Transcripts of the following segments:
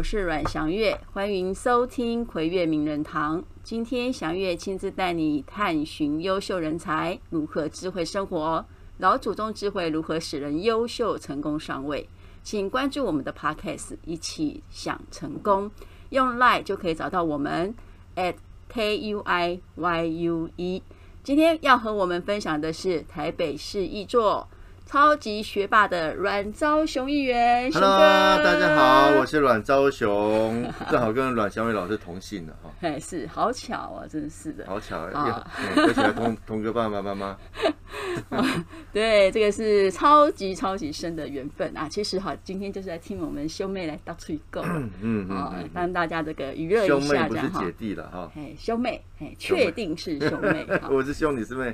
我是阮祥月，欢迎收听葵月名人堂。今天祥月亲自带你探寻优秀人才如何智慧生活，老祖宗智慧如何使人优秀成功上位。请关注我们的 Podcast，一起想成功。用 Line 就可以找到我们 at k u i y u e。今天要和我们分享的是台北市一座。超级学霸的阮昭雄议员，Hello，大家好，我是阮昭雄，正好跟阮祥伟老师同姓的哈，哎，是好巧啊，真是的，好巧啊，而且还同同个爸爸妈妈。对，这个是超级超级深的缘分啊！其实哈，今天就是来听我们兄妹来到处购，嗯嗯啊，让大家这个娱乐一下，这样哈。姐弟了哈，哎，兄妹，哎，确定是兄妹。我是兄，你是妹。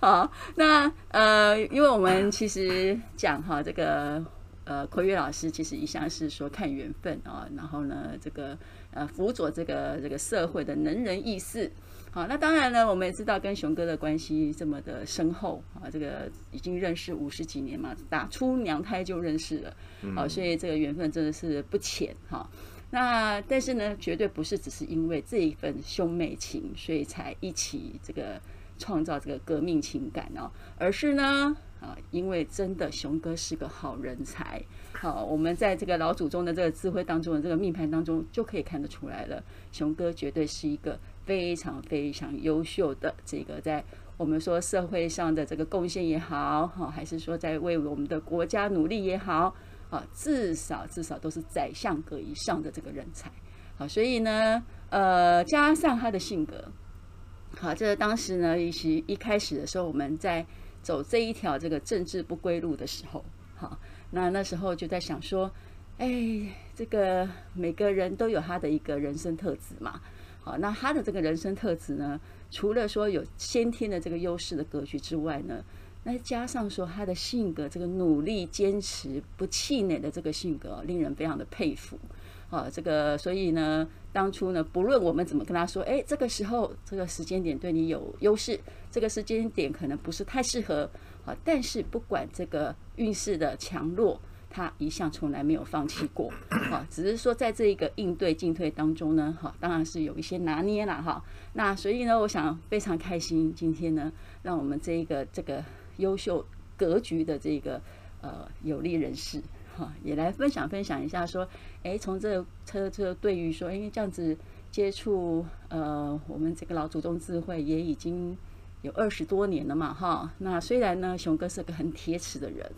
好，那呃，因为我们其实讲哈，这个呃，奎月老师其实一向是说看缘分啊，然后呢，这个呃，辅佐这个这个社会的能人异士。好，那当然呢，我们也知道跟雄哥的关系这么的深厚啊，这个已经认识五十几年嘛，打出娘胎就认识了，好，所以这个缘分真的是不浅哈。那但是呢，绝对不是只是因为这一份兄妹情，所以才一起这个创造这个革命情感哦，而是呢，啊，因为真的雄哥是个好人才。好，我们在这个老祖宗的这个智慧当中的这个命盘当中就可以看得出来了，雄哥绝对是一个。非常非常优秀的这个，在我们说社会上的这个贡献也好，哈，还是说在为我们的国家努力也好，啊，至少至少都是宰相格以上的这个人才，好，所以呢，呃，加上他的性格，好，这当时呢，一起一开始的时候，我们在走这一条这个政治不归路的时候，好，那那时候就在想说，哎，这个每个人都有他的一个人生特质嘛。好，那他的这个人生特质呢，除了说有先天的这个优势的格局之外呢，那加上说他的性格，这个努力、坚持、不气馁的这个性格，令人非常的佩服。啊，这个所以呢，当初呢，不论我们怎么跟他说，哎，这个时候这个时间点对你有优势，这个时间点可能不是太适合。啊，但是不管这个运势的强弱。他一向从来没有放弃过，哈，只是说在这一个应对进退当中呢，哈，当然是有一些拿捏了，哈。那所以呢，我想非常开心，今天呢，让我们这一个这个优秀格局的这个呃有力人士，也来分享分享一下，说，哎，从这车车对于说，因为这样子接触呃我们这个老祖宗智慧也已经。有二十多年了嘛，哈，那虽然呢，雄哥是个很铁齿的人，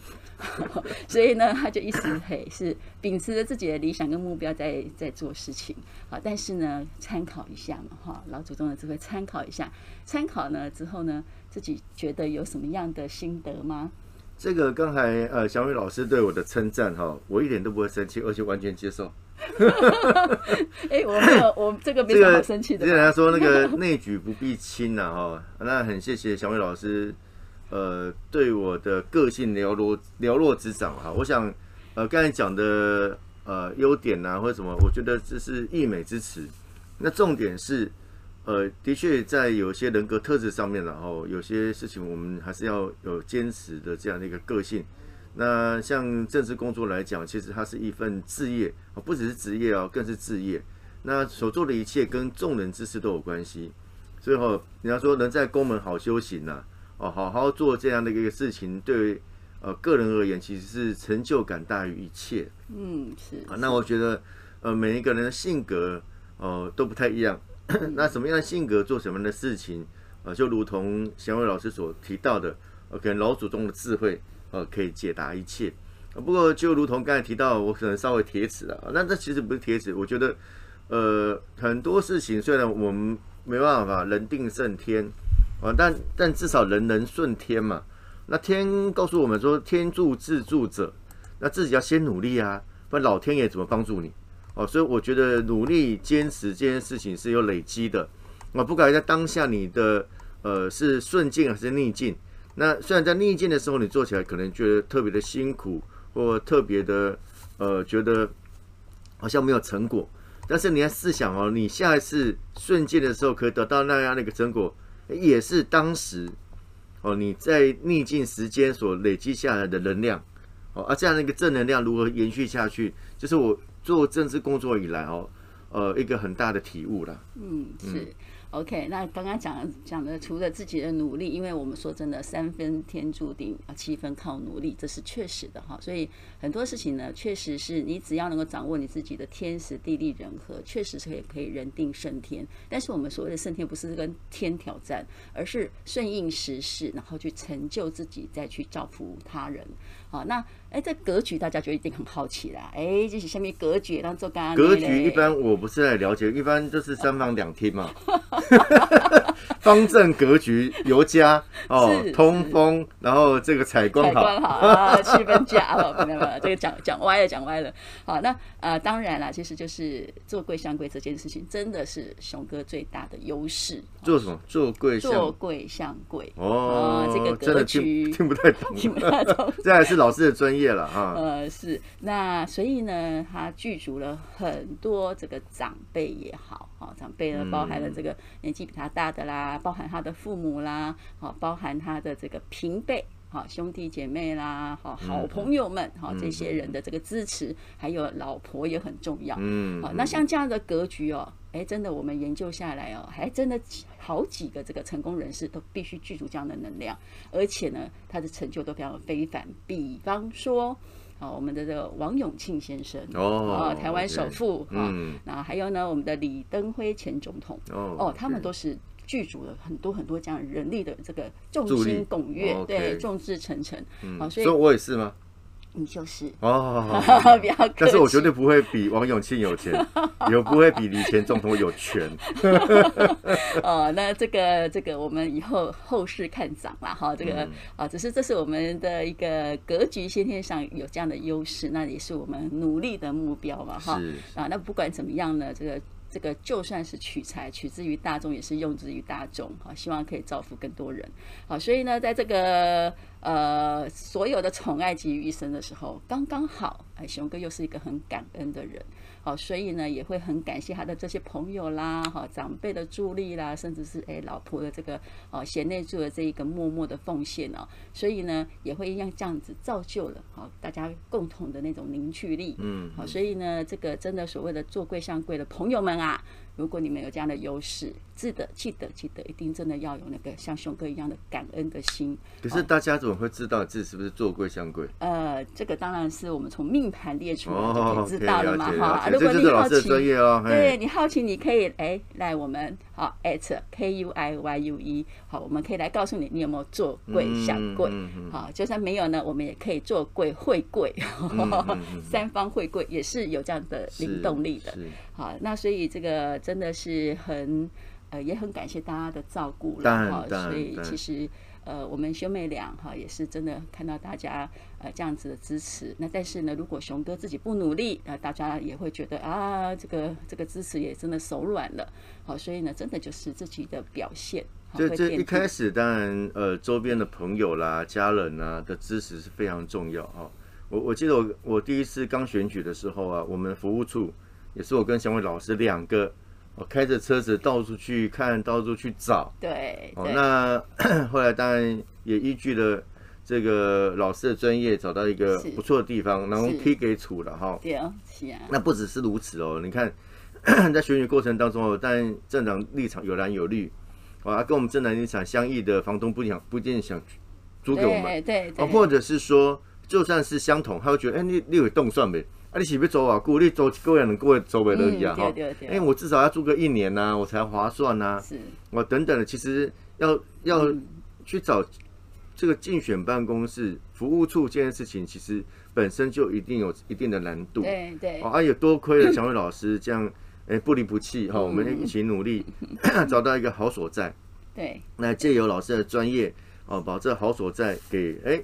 所以呢，他就一直嘿是秉持着自己的理想跟目标在在做事情啊。但是呢，参考一下嘛，哈，老祖宗的智慧参考一下，参考呢之后呢，自己觉得有什么样的心得吗？这个刚才呃，小雨老师对我的称赞哈，我一点都不会生气，而且完全接受。哎、欸，我没有，我这个没什么好生气的。之前他说那个内举不避亲呐，哈，那很谢谢小伟老师，呃，对我的个性了若了若指掌哈。我想，呃，刚才讲的呃优点呐或者什么，我觉得这是溢美之词。那重点是，呃，的确在有些人格特质上面，然后有些事情我们还是要有坚持的这样的一个个性。那像政治工作来讲，其实它是一份志业啊，不只是职业哦，更是志业。那所做的一切跟众人之事都有关系，所以哈，人家说能在宫门好修行呐，哦，好好做这样的一个事情，对呃个人而言，其实是成就感大于一切。嗯，是啊。那我觉得呃每一个人的性格呃都不太一样，那什么样的性格做什么样的事情，呃就如同祥伟老师所提到的，呃可能老祖宗的智慧。呃，可以解答一切。不过，就如同刚才提到，我可能稍微铁齿了。那这其实不是铁齿，我觉得，呃，很多事情虽然我们没办法人定胜天啊，但但至少人能顺天嘛。那天告诉我们说，天助自助者，那自己要先努力啊，不然老天爷怎么帮助你？哦，所以我觉得努力坚持这件事情是有累积的。啊，不管在当下你的呃是顺境还是逆境。那虽然在逆境的时候，你做起来可能觉得特别的辛苦，或特别的呃觉得好像没有成果，但是你要试想哦，你下一次顺境的时候可以得到那样的一个成果，也是当时哦你在逆境时间所累积下来的能量哦，而这样的一个正能量如何延续下去，就是我做政治工作以来哦，呃，一个很大的体悟了。嗯，是。嗯 OK，那刚刚讲讲的，除了自己的努力，因为我们说真的，三分天注定啊，七分靠努力，这是确实的哈。所以很多事情呢，确实是你只要能够掌握你自己的天时地利人和，确实是可以可以人定胜天。但是我们所谓的胜天，不是跟天挑战，而是顺应时势，然后去成就自己，再去造福他人。好，那哎，这格局大家就一定很好奇啦。哎，就是下面格局，然后做刚刚格局一般我不是来了解，一般就是三房两厅嘛。方正格局尤佳 哦，通风，然后这个采光好，采光好啊，气氛佳哦，没有没有，这个讲讲歪了，讲歪了。好，那呃，当然啦，其实就是做贵相贵这件事情，真的是熊哥最大的优势。做什么？做贵做贵相贵哦，这个格局听不太懂，听不太懂，这还是老师的专业了哈。呃，是那所以呢，他具足了很多这个长辈也好，好长辈呢，包含了这个年纪比他大的啦，包含他的父母啦，好，包含他的这个平辈，好兄弟姐妹啦，好好朋友们，好这些人的这个支持，还有老婆也很重要。嗯，好，那像这样的格局哦，哎，真的我们研究下来哦，还真的好几个这个成功人士都必须具足这样的能量，而且呢，他的成就都非常非凡。比方说。哦，我们的这个王永庆先生哦，台湾首富啊，那还有呢，我们的李登辉前总统哦哦，他们都是具足了很多很多这样人力的这个众星拱月，对，众志成城。好，所以我也是吗？你就是哦，不要，但是我绝对不会比王永庆有钱，也不会比李前总统有权。哦，那这个这个我们以后后市看涨啦哈，这个啊、嗯，只是这是我们的一个格局先天上有这样的优势，那也是我们努力的目标嘛哈。啊，那不管怎么样呢，这个。这个就算是取财，取之于大众，也是用之于大众。好，希望可以造福更多人。好，所以呢，在这个呃所有的宠爱集于一身的时候，刚刚好，哎，熊哥又是一个很感恩的人。好，所以呢，也会很感谢他的这些朋友啦，哈，长辈的助力啦，甚至是哎老婆的这个哦贤内助的这一个默默的奉献哦，所以呢，也会一样这样子造就了好大家共同的那种凝聚力，嗯，好，所以呢，这个真的所谓的做贵上贵的朋友们啊。如果你们有这样的优势，记得记得记得，一定真的要有那个像熊哥一样的感恩的心。可是大家怎么会知道自己是不是做贵相贵？呃，这个当然是我们从命盘列出来就可以知道了嘛，哈。如果你好奇，对你好奇，你可以哎来我们好 at k u i y u e 好，我们可以来告诉你，你有没有做贵相贵？好，就算没有呢，我们也可以做贵会贵，三方会贵也是有这样的灵动力的。好，那所以这个。真的是很呃，也很感谢大家的照顾了哈，所以其实呃，我们兄妹俩哈也是真的看到大家呃这样子的支持。那但是呢，如果熊哥自己不努力，呃，大家也会觉得啊，这个这个支持也真的手软了。好，所以呢，真的就是自己的表现。这这一开始当然呃，周边的朋友啦、家人啊的支持是非常重要哈。我我记得我我第一次刚选举的时候啊，我们服务处也是我跟祥伟老师两个。我开着车子到处去看，到处去找。对，哦，那 后来当然也依据了这个老师的专业，找到一个不错的地方，然后批给处了哈。对啊，是啊。那不只是如此哦，你看 在选举过程当中哦，当然政党立场有蓝有绿，啊，跟我们政党立场相异的房东不想不一定想租给我们，对对。或者是说就算是相同，他会觉得，哎，你你有动算没？啊，你是不是租啊？故你租一个月能过租不乐意啊？哈，哎，我至少要租个一年呐、啊，我才划算呐、啊。是，我等等的，其实要要去找这个竞选办公室、服务处这件事情，其实本身就一定有一定的难度。对对。啊，也多亏了小伟老师这样，哎，不离不弃哈，我们一起努力 找到一个好所在。对。那借由老师的专业哦，把这好所在给哎，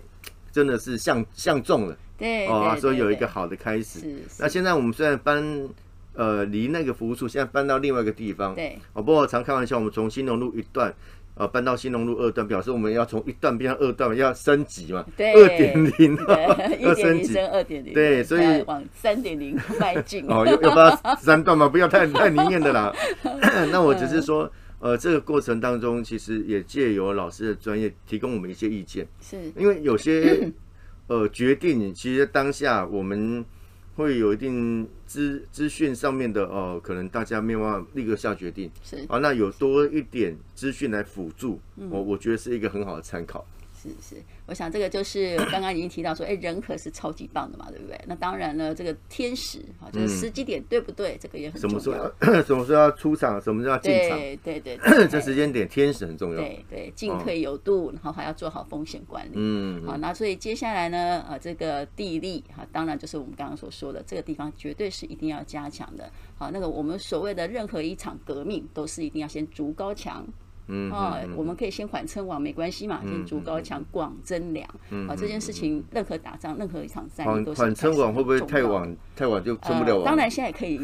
真的是相相中了。对，哦，所以有一个好的开始。是。那现在我们虽然搬，呃，离那个服务处，现在搬到另外一个地方。对。哦，不过常开玩笑，我们从新农路一段，呃，搬到新农路二段，表示我们要从一段变成二段，要升级嘛。对。二点零。要升级。二点零。对，所以往三点零迈进。哦，要要不要三段嘛？不要太太灵验的啦。那我只是说，呃，这个过程当中，其实也借由老师的专业，提供我们一些意见。是。因为有些。呃，决定其实当下我们会有一定资资讯上面的呃，可能大家没有办法立刻下决定，是啊，那有多一点资讯来辅助，我我觉得是一个很好的参考。是是，我想这个就是刚刚已经提到说，哎，人可是超级棒的嘛，对不对？那当然了，这个天时啊，就是时机点对不对？这个也很重要。什么时候 什么时候要出场？什么时候要进场？对对 对，这时间点天时很重要。对对，进退有度，然后还要做好风险管理。嗯，好，那所以接下来呢，啊，这个地利哈，当然就是我们刚刚所说的这个地方，绝对是一定要加强的。好，那个我们所谓的任何一场革命，都是一定要先筑高墙。嗯啊，我们可以先缓称王，没关系嘛，先筑高墙，广征粮。啊，这件事情，任何打仗，任何一场战役都是缓称王会不会太晚？太晚就称不了王？当然，现在可以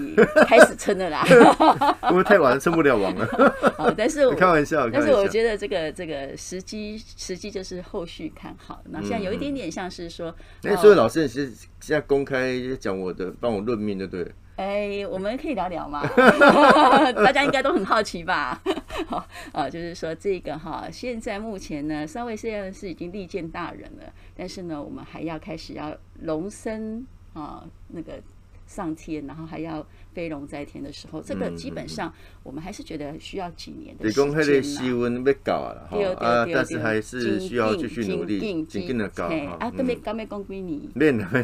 开始称了啦。会不会太晚称不了王了？好，但是开玩笑，但是我觉得这个这个时机时机就是后续看好。那现在有一点点像是说，哎，所以老师你是现在公开讲我的，帮我论命，对不对？哎，我们可以聊聊吗？大家应该都很好奇吧？好 呃，就是说这个哈，现在目前呢，三位虽然是已经利见大人了，但是呢，我们还要开始要龙升啊，那个上天，然后还要。飞龙在天的时候，这个基本上我们还是觉得需要几年的时间。那个气温要高了哈，啊，但是还是需要继续努力，紧紧的高啊。都没刚没讲归你。练了没。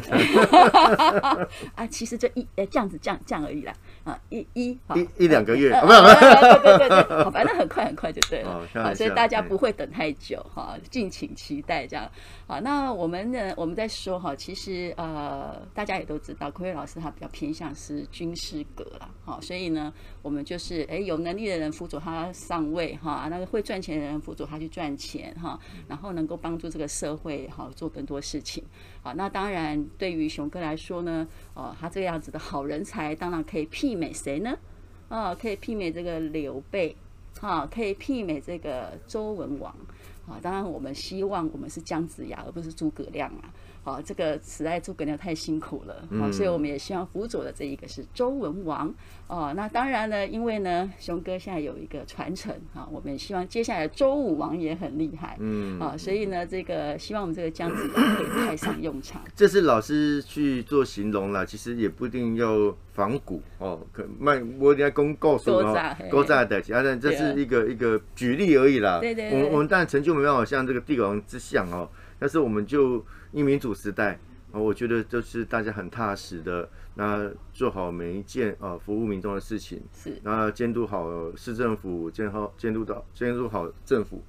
啊，其实就一呃这样子这样这样而已啦。啊，一一一一两个月，没有没有，对对对反正很快很快就对了。好，所以大家不会等太久哈，敬请期待这样。好，那我们呢，我们在说哈，其实呃，大家也都知道，奎老师他比较偏向是军事。格了，好，所以呢，我们就是诶，有能力的人辅佐他上位哈，那个会赚钱的人辅佐他去赚钱哈，然后能够帮助这个社会哈做更多事情，好，那当然对于熊哥来说呢，哦，他这个样子的好人才，当然可以媲美谁呢？啊，可以媲美这个刘备，哈，可以媲美这个周文王，啊，当然我们希望我们是姜子牙，而不是诸葛亮啊。好，这个实在诸葛亮太辛苦了，好，所以我们也希望辅佐的这一个是周文王哦。那当然呢，因为呢，熊哥现在有一个传承啊，我们也希望接下来周武王也很厉害，嗯，啊，所以呢，这个希望我们这个姜子牙可以派上用场。这是老师去做形容了，其实也不一定要仿古哦，可卖我应该公告诉哦，勾扎的其他人，这是一个一个举例而已啦。对对，我们我们当然成就像这个帝王之相哦，但是我们就。因民主时代啊，我觉得就是大家很踏实的，那做好每一件啊服务民众的事情，是，那监督好市政府，监好监督到监督好政府，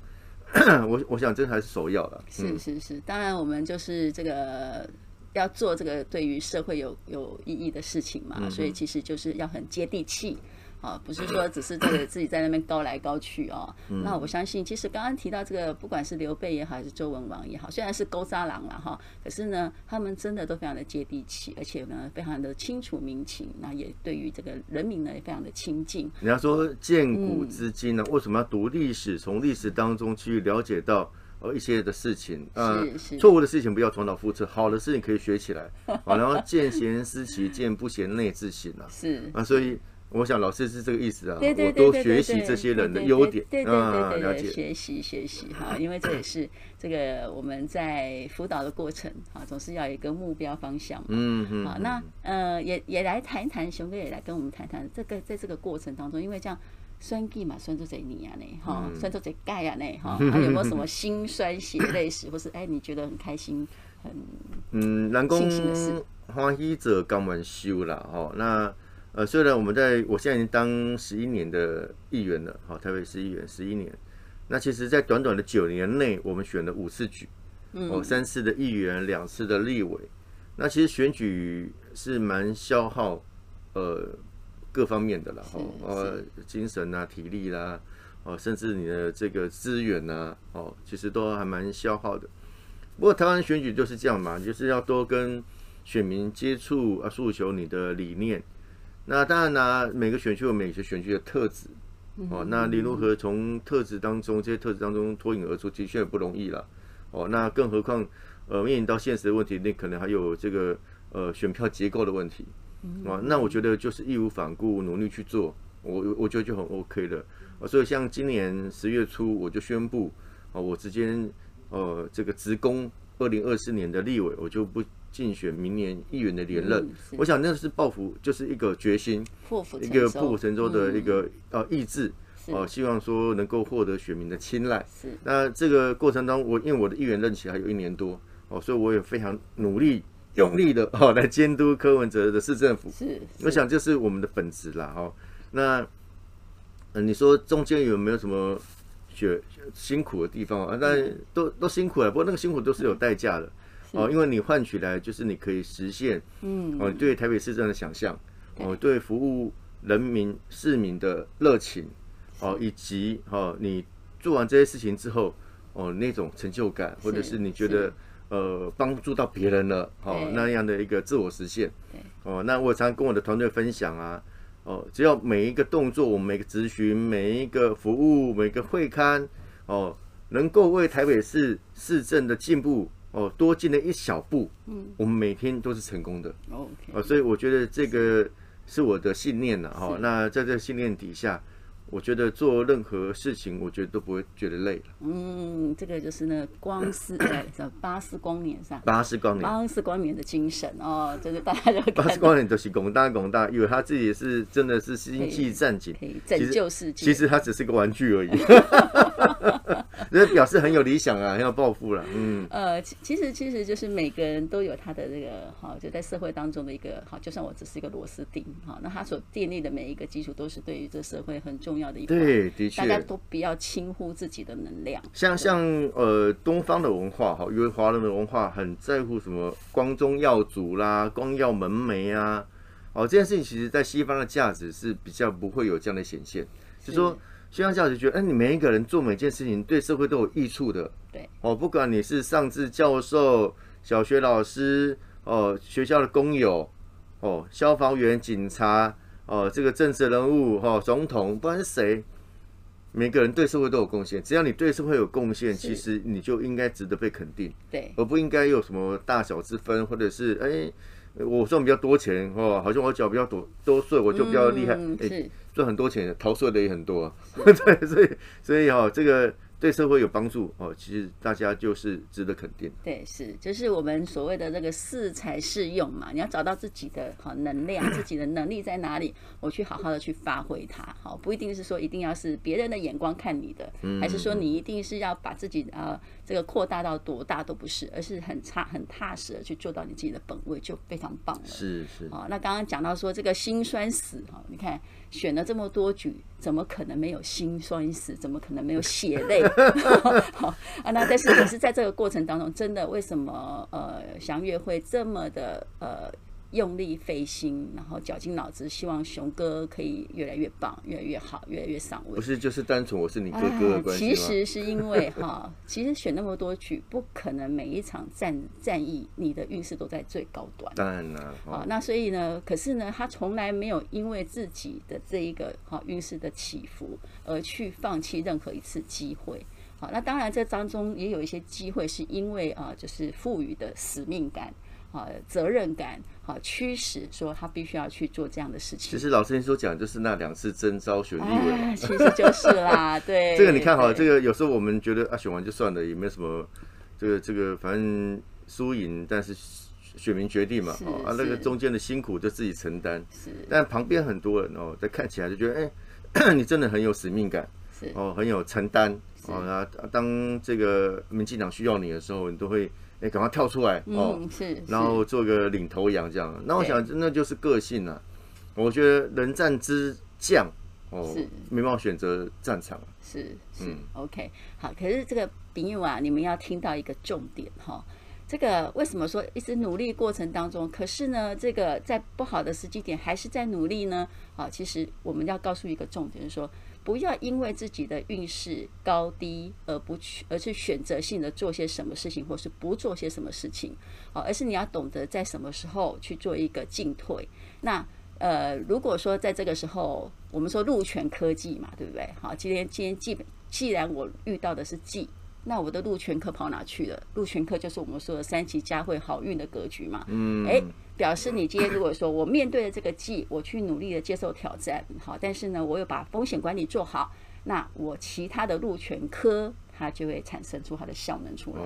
我我想这才是首要的。是是是，当然我们就是这个要做这个对于社会有有意义的事情嘛，嗯、所以其实就是要很接地气。啊，不是说只是这个自己在那边高来高去哦。那我相信，其实刚刚提到这个，不管是刘备也好，还是周文王也好，虽然是勾渣郎了哈，可是呢，他们真的都非常的接地气，而且呢，非常的清楚民情，那也对于这个人民呢，也非常的亲近。你要说见古知今呢，为什么要读历史？从历史当中去了解到呃一些的事情啊，错误的事情不要重蹈覆辙，好的事情可以学起来啊，然后见贤思齐，见不贤内自省啊。是啊，所以。我想老师是这个意思啊，我多学习这些人的优点，对对对对，学习学习哈，因为这也是这个我们在辅导的过程啊，总是要有一个目标方向嘛。嗯嗯。好，那呃也也来谈一谈，熊哥也来跟我们谈谈这个在这个过程当中，因为这样酸计嘛，酸出这泥啊呢，哈，酸出这钙啊呢，哈，还有没有什么心酸血泪史，或是哎你觉得很开心很嗯，人讲欢喜者甘愿受啦，哈，那。呃，虽然我们在，我现在已经当十一年的议员了，好，台北市议员十一年。那其实，在短短的九年内，我们选了五次举，哦，三次的议员，两次的立委。那其实选举是蛮消耗，呃，各方面的了，哈，呃，精神啊，体力啦，哦，甚至你的这个资源呐，哦，其实都还蛮消耗的。不过台湾选举就是这样嘛，就是要多跟选民接触啊，诉求你的理念。那当然啦，每个选区有每个选区的特质，哦，那你如何从特质当中这些特质当中脱颖而出，的确也不容易了，哦，那更何况，呃，面临到现实的问题，那可能还有这个呃选票结构的问题，啊，那我觉得就是义无反顾努力去做，我我觉得就很 OK 了，所以像今年十月初我就宣布，哦，我直接呃这个职工二零二四年的立委，我就不竞选明年议员的连任。嗯、我想那是抱负，就是一个决心，一个破釜沉舟的一个、嗯、呃意志。哦，希望说能够获得选民的青睐。是。那这个过程当中，我因为我的议员任期还有一年多，哦，所以我也非常努力、用力的哦 来监督柯文哲的市政府。是。是我想这是我们的本职啦，哦。那，呃，你说中间有没有什么学辛苦的地方啊？那都都辛苦了，不过那个辛苦都是有代价的。哦，因为你换取来就是你可以实现，嗯，哦，对台北市政的想象，哦，对服务人民市民的热情。哦，以及哦，你做完这些事情之后，哦，那种成就感，或者是你觉得呃帮助到别人了，哦，那样的一个自我实现。哦，那我常跟我的团队分享啊，哦，只要每一个动作，我们每个咨询，每一个服务，每个会刊，哦，能够为台北市市政的进步，哦，多进了一小步，嗯，我们每天都是成功的。哦，所以我觉得这个是我的信念了，哈。那在这信念底下。我觉得做任何事情，我觉得都不会觉得累了。嗯，这个就是那光是在巴斯光年上，巴斯光年，巴斯光年的精神哦，就是大家就巴斯光年都是广大广大，以为他自己是真的是星际战警，可以拯救世界。其实他只是个玩具而已。这表示很有理想啊，很有抱负了。嗯，呃，其其实其实就是每个人都有他的这个哈，就在社会当中的一个哈，就算我只是一个螺丝钉哈，那他所建立的每一个基础都是对于这社会很重要的。对，的确，大家都不要轻忽自己的能量。像像呃，东方的文化哈，因为华人的文化很在乎什么光宗耀祖啦、光耀门楣啊，哦，这件事情其实在西方的价值是比较不会有这样的显现，就是说。西方价值觉得，哎，你每一个人做每件事情对社会都有益处的。对，哦，不管你是上至教授、小学老师，哦，学校的工友，哦，消防员、警察，哦，这个政治人物，哦，总统，不管是谁，每个人对社会都有贡献。只要你对社会有贡献，其实你就应该值得被肯定。对，而不应该有什么大小之分，或者是哎。我赚比较多钱哦，好像我缴比较多多税，我就比较厉害。哎，赚很多钱，逃税的也很多啊。对，所以所以哈，这个。对社会有帮助哦，其实大家就是值得肯定。对，是就是我们所谓的这个适才适用嘛，你要找到自己的好能量，自己的能力在哪里，我去好好的去发挥它。好，不一定是说一定要是别人的眼光看你的，还是说你一定是要把自己呃这个扩大到多大都不是，而是很差很踏实的去做到你自己的本位，就非常棒了。是是。好，那刚刚讲到说这个心酸死哈，你看。选了这么多局，怎么可能没有心酸死？怎么可能没有血泪？好啊，那但是也是在这个过程当中，真的为什么呃祥月会这么的呃？用力费心，然后绞尽脑汁，希望熊哥可以越来越棒，越来越好，越来越上位。不是，就是单纯我是你哥哥的关系吗？其实是因为哈，其实选那么多局，不可能每一场战战役你的运势都在最高端。当然了，啊，那所以呢，可是呢，他从来没有因为自己的这一个哈运势的起伏而去放弃任何一次机会。好，那当然这当中也有一些机会是因为啊，就是赋予的使命感。啊，责任感，好驱使说他必须要去做这样的事情。其实老师您所讲就是那两次征召选立委，哎，其实就是啦，对。这个你看好，这个有时候我们觉得啊，选完就算了，也没有什么，这个这个反正输赢，但是选民决定嘛，啊，那个中间的辛苦就自己承担。是。但旁边很多人哦，在看起来就觉得，哎，你真的很有使命感，是哦，很有承担哦。那当这个民进党需要你的时候，你都会。哎，赶快跳出来哦！是，然后做个领头羊这样。那我想，那就是个性了。我觉得人战之将哦，是没办法选择战场。是是，OK，好。可是这个朋友啊，你们要听到一个重点哈。这个为什么说一直努力过程当中，可是呢，这个在不好的时机点还是在努力呢？啊，其实我们要告诉一个重点，就是说。不要因为自己的运势高低而不去，而去选择性的做些什么事情，或是不做些什么事情，哦，而是你要懂得在什么时候去做一个进退。那呃，如果说在这个时候，我们说禄权科技嘛，对不对？好，今天今天既既然我遇到的是忌。那我的禄权科跑哪去了？禄权科就是我们说的三级佳慧好运的格局嘛。嗯，哎，表示你今天如果说我面对了这个忌，我去努力的接受挑战，好，但是呢，我又把风险管理做好，那我其他的路权科它就会产生出它的效能出来。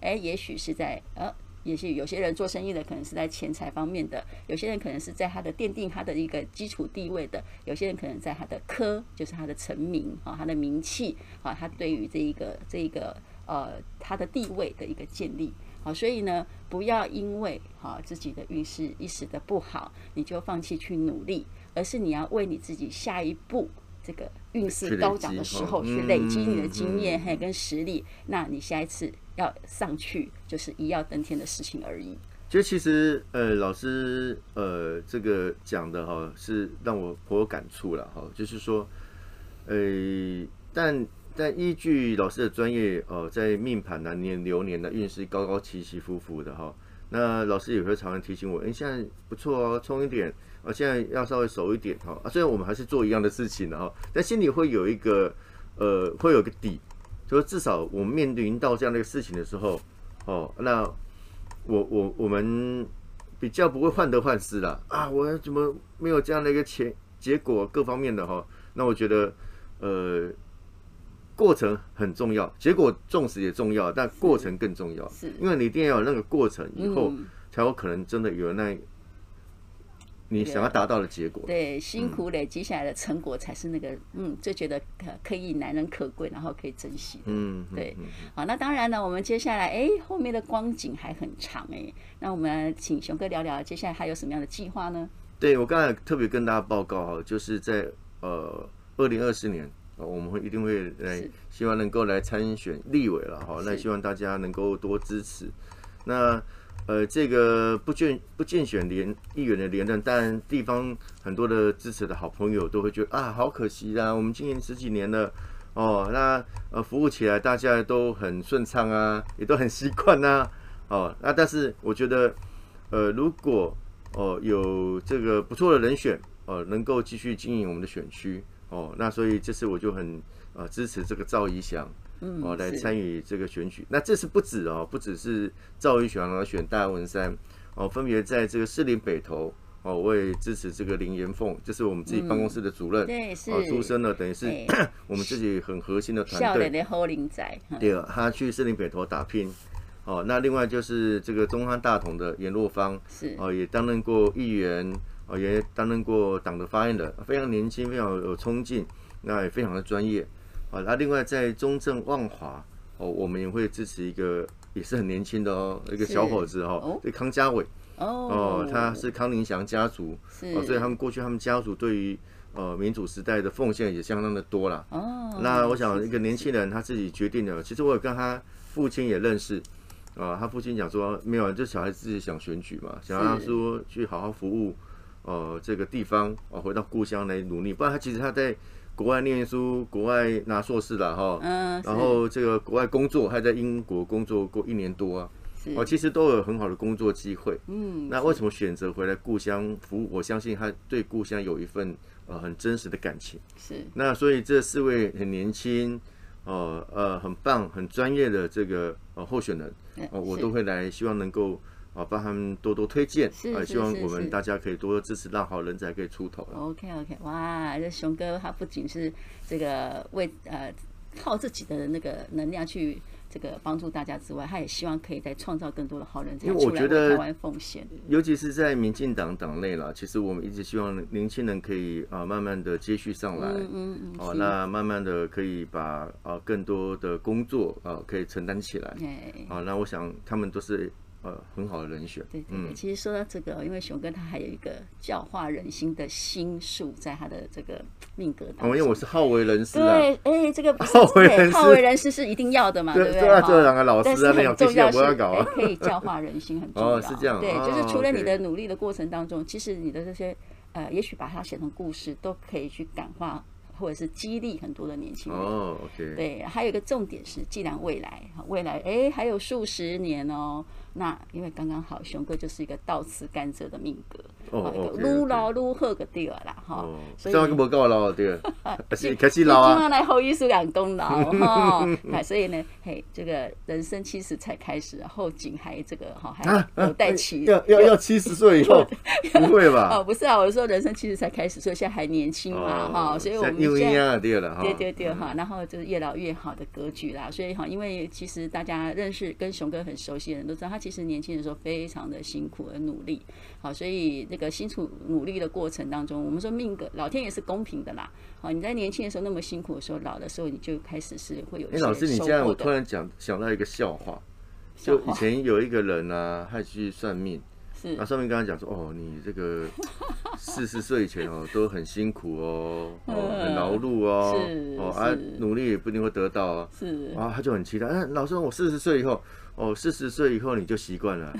哎，也许是在呃也许有些人做生意的可能是在钱财方面的，有些人可能是在他的奠定他的一个基础地位的，有些人可能在他的科，就是他的成名啊，他的名气啊，他对于这一个这一个呃他的地位的一个建立。好，所以呢，不要因为哈自己的运势一时的不好，你就放弃去努力，而是你要为你自己下一步这个运势高涨的时候去累积你的经验还有跟实力，那你下一次要上去就是一跃登天的事情而已。就其实呃，老师呃这个讲的哈是让我颇有感触了哈，就是说呃但。但依据老师的专业，哦，在命盘呢、年流年的运势高高起起伏伏的哈，那老师也会常常提醒我，哎，现在不错哦，冲一点，啊，现在要稍微熟一点哈，啊，虽然我们还是做一样的事情的哈，但心里会有一个，呃，会有个底，就是至少我们面临到这样的一个事情的时候，哦，那我我我们比较不会患得患失了啊，我怎么没有这样的一个结结果各方面的哈，那我觉得，呃。过程很重要，结果重视也重要，但过程更重要。是，因为你一定要有那个过程，以后才有可能真的有那你想要达到的结果。对，辛苦累积下来的成果才是那个嗯，就觉得可可以难能可贵，然后可以珍惜。嗯，对。好，那当然呢，我们接下来哎，后面的光景还很长哎，那我们请熊哥聊聊接下来还有什么样的计划呢？对，我刚才特别跟大家报告哈，就是在呃二零二四年。我们会一定会来，希望能够来参选立委了哈。那希望大家能够多支持。那呃，这个不竞不竞选连议员的连任，但地方很多的支持的好朋友都会觉得啊，好可惜啊，我们经营十几年了哦，那呃服务起来大家都很顺畅啊，也都很习惯呐。哦，那但是我觉得呃，如果哦有这个不错的人选，呃，能够继续经营我们的选区。哦，那所以这次我就很呃支持这个赵怡翔，哦来参与这个选举。那这次不止哦，不只是赵怡翔来选大文山，哦，分别在这个士林北投，哦，我也支持这个林延凤，就是我们自己办公室的主任，对，是，哦，出身了，等于是 我们自己很核心的团队。对，他去士林北投打拼。哦，那另外就是这个中汉大同的严若芳，是，哦，也担任过议员。哦，也担任过党的发言人，非常年轻，非常有冲劲，那也非常的专业。啊，那另外在中正万华，哦，我们也会支持一个也是很年轻的哦，一个小伙子哦，对，康家伟。哦，他是康宁祥家族，哦，所以他们过去他们家族对于呃民主时代的奉献也相当的多了。哦，那我想一个年轻人他自己决定的，其实我有跟他父亲也认识，啊，他父亲讲说没有，这小孩自己想选举嘛，想让他说去好好服务。呃，这个地方啊，回到故乡来努力。不然他其实他在国外念书，国外拿硕士了哈。嗯。然后这个国外工作，还在英国工作过一年多啊。哦，其实都有很好的工作机会。嗯。那为什么选择回来故乡服务？我相信他对故乡有一份呃很真实的感情。是。那所以这四位很年轻，呃呃很棒、很专业的这个呃候选人，哦，我都会来，希望能够。啊，帮他们多多推荐，啊，希望我们大家可以多多支持，让好人才可以出头。OK OK，哇，这熊哥他不仅是这个为呃靠自己的那个能量去这个帮助大家之外，他也希望可以再创造更多的好人才出来为台湾奉献。尤其是在民进党党内了，其实我们一直希望年轻人可以啊慢慢的接续上来，嗯嗯嗯，哦，那慢慢的可以把啊更多的工作啊可以承担起来，啊，那我想他们都是。呃，很好的人选。对对对，其实说到这个，因为熊哥他还有一个教化人心的心术，在他的这个命格当中。哦，因为我是好为人师啊。对，哎，这个好为 人师，好为人师是一定要的嘛，对不对？这两个老师啊，没有重要是可以教化人心，很重要。哦，是这样。对，就是除了你的努力的过程当中，其实你的这些呃，也许把它写成故事，都可以去感化或者是激励很多的年轻人。哦，OK。对，还有一个重点是，既然未来未来哎还有数十年哦。那因为刚刚好，熊哥就是一个倒吃甘蔗的命格，哦，撸老愈好个对啦，哈。所以这个不够老对，开始老啊。今来后医师讲功劳哈，所以呢，嘿，这个人生七十才开始，后景还这个哈还有待期。要要要七十岁以后？不会吧？哦，不是啊，我说人生七十才开始，所以现在还年轻嘛，哈。所以我们现在对了，对对对哈，然后就是越老越好的格局啦。所以哈，因为其实大家认识跟熊哥很熟悉的人都知道，他其实年轻的时候非常的辛苦而努力，好，所以这个辛苦努力的过程当中，我们说命格老天也是公平的啦。好，你在年轻的时候那么辛苦的时候，老的时候你就开始是会有。哎，老师，你现在我突然讲想到一个笑话，就以前有一个人呢，他去算命，是，那上面跟他讲说，哦，你这个 四十岁以前哦都很辛苦哦，哦很劳碌哦，是，哦啊努力也不一定会得到啊，是，啊他就很期待，哎，老师，我四十岁以后。哦，四十岁以后你就习惯了。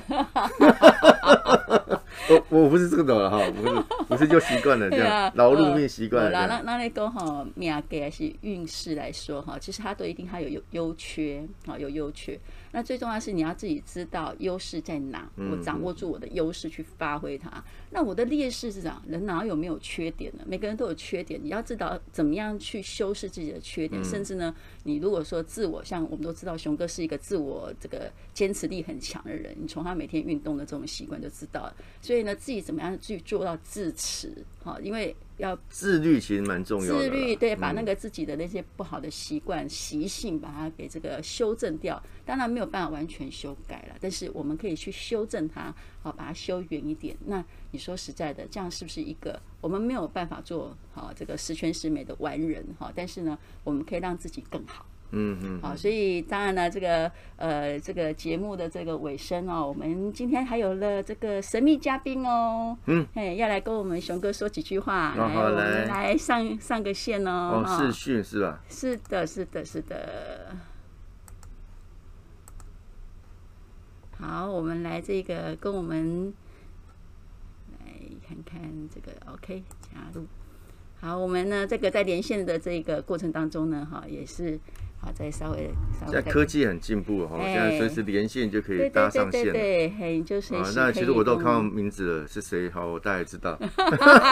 我 我不是这个的哈，不是不是就习惯了这样，劳碌命习惯了。那那那那个哈命格还是运势来说哈，其实它都一定它有优优缺啊，有优缺。那最重要是你要自己知道优势在哪，我掌握住我的优势去发挥它。那我的劣势是这样，人哪有没有缺点呢？每个人都有缺点，你要知道怎么样去修饰自己的缺点。甚至呢，你如果说自我，像我们都知道熊哥是一个自我这个坚持力很强的人，你从他每天运动的这种习惯就知道了。所以呢，自己怎么样去做到自持？哈，因为。要自律，其实蛮重要的。自律，对，把那个自己的那些不好的习惯、习性，把它给这个修正掉。当然没有办法完全修改了，但是我们可以去修正它，好，把它修远一点。那你说实在的，这样是不是一个我们没有办法做好这个十全十美的完人？哈，但是呢，我们可以让自己更好。嗯嗯，好，所以当然呢，这个呃，这个节目的这个尾声哦，我们今天还有了这个神秘嘉宾哦，嗯，哎，要来跟我们熊哥说几句话，来，我们来上上个线哦，哦，视讯是吧？是的，是的，是的。好，我们来这个跟我们来看看这个 OK 加入。好，我们呢这个在连线的这个过程当中呢，哈，也是。好，再稍微稍微。现在科技很进步哈，现在随时连线就可以搭上线。对对对，嘿，就是。那其实我都看到名字了，是谁？好，我大概知道。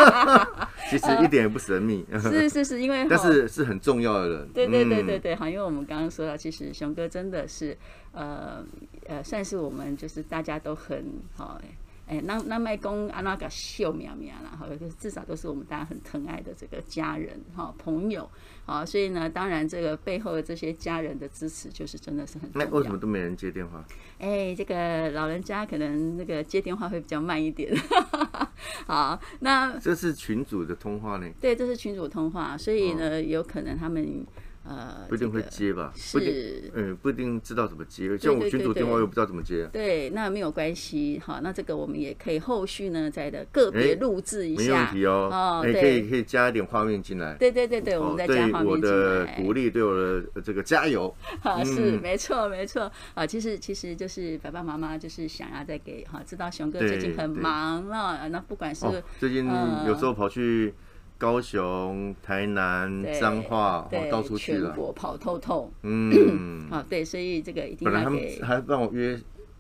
其实一点也不神秘。是是是，因为。但是是很重要的人。对对对对对，好，因为我们刚刚说到，其实熊哥真的是，呃呃，算是我们就是大家都很好。哎，那那麦公阿那个秀苗苗啦，好，至少都是我们大家很疼爱的这个家人哈朋友，好，所以呢，当然这个背后的这些家人的支持，就是真的是很重要。那为什么都没人接电话？哎，这个老人家可能那个接电话会比较慢一点。好，那这是群主的通话呢？对，这是群主通话，所以呢，有可能他们。呃，不一定会接吧？是，嗯，不一定知道怎么接。像我群主电话又不知道怎么接。对，那没有关系，好，那这个我们也可以后续呢，再的个别录制一下。没问题哦。哦，可以可以加一点画面进来。对对对对，我们再加画面进来。对我的鼓励，对我的这个加油。啊，是没错没错啊，其实其实就是爸爸妈妈就是想要再给哈，知道熊哥最近很忙了，那不管是最近有时候跑去。高雄、台南、彰化，我到处去了，全国跑透透。嗯，好，对，所以这个一定要。本来他们还让我约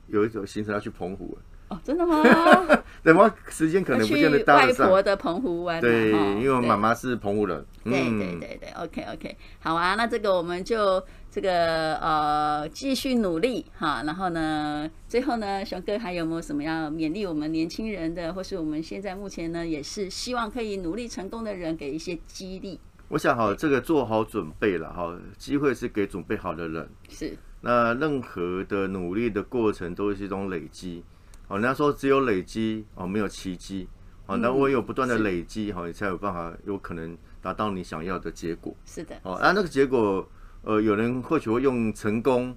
有一种行程要去澎湖。哦，真的吗？怎么时间可能不见得搭得上？外婆的澎湖湾。对，因为我妈妈是澎湖人。对对对对，OK OK，好啊，那这个我们就。这个呃，继续努力哈，然后呢，最后呢，熊哥还有没有什么要勉励我们年轻人的，或是我们现在目前呢，也是希望可以努力成功的人，给一些激励？我想哈，这个做好准备了哈，机会是给准备好的人。是。那任何的努力的过程都是一种累积。好，人家说只有累积哦，没有奇迹。哦，那唯有不断的累积哈，你才有办法有可能达到你想要的结果。是的。哦，啊，那个结果。呃，有人或许会用成功、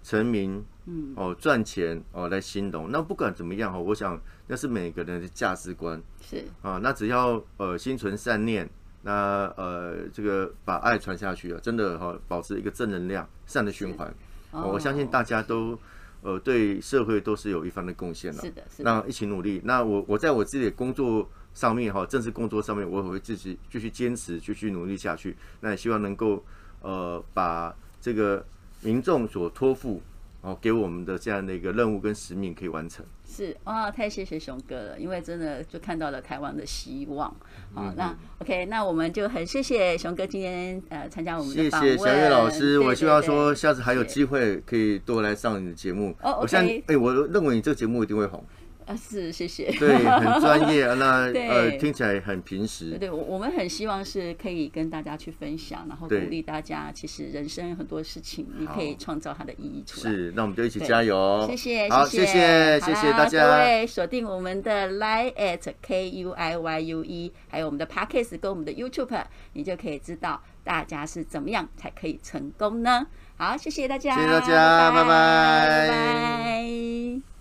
成名，嗯，哦，赚钱哦来形容。那不管怎么样哈，我想那是每个人的价值观。是啊，那只要呃心存善念，那呃这个把爱传下去啊，真的哈，保持一个正能量、善的循环。哦，我相信大家都呃对社会都是有一番的贡献了。是的，是的。那一起努力。那我我在我自己的工作上面哈，正式工作上面，我也会继续继续坚持，继续努力下去。那也希望能够。呃，把这个民众所托付哦给我们的这样的一个任务跟使命可以完成。是哇，太谢谢熊哥了，因为真的就看到了台湾的希望。好、嗯，那 OK，那我们就很谢谢熊哥今天呃参加我们的访问。谢谢小月老师，我希望说下次还有机会可以多来上你的节目。哦，我相信，哎，我认为你这个节目一定会红。啊，是谢谢。对，很专业，那 呃听起来很平实。对，我我们很希望是可以跟大家去分享，然后鼓励大家。其实人生很多事情，你可以创造它的意义出来。是，那我们就一起加油。谢谢，好，谢谢，谢谢大家。各位锁定我们的 Line at K U I Y U E，还有我们的 Podcast 跟我们的 YouTube，你就可以知道大家是怎么样才可以成功呢？好，谢谢大家，谢谢大家，拜拜。拜拜。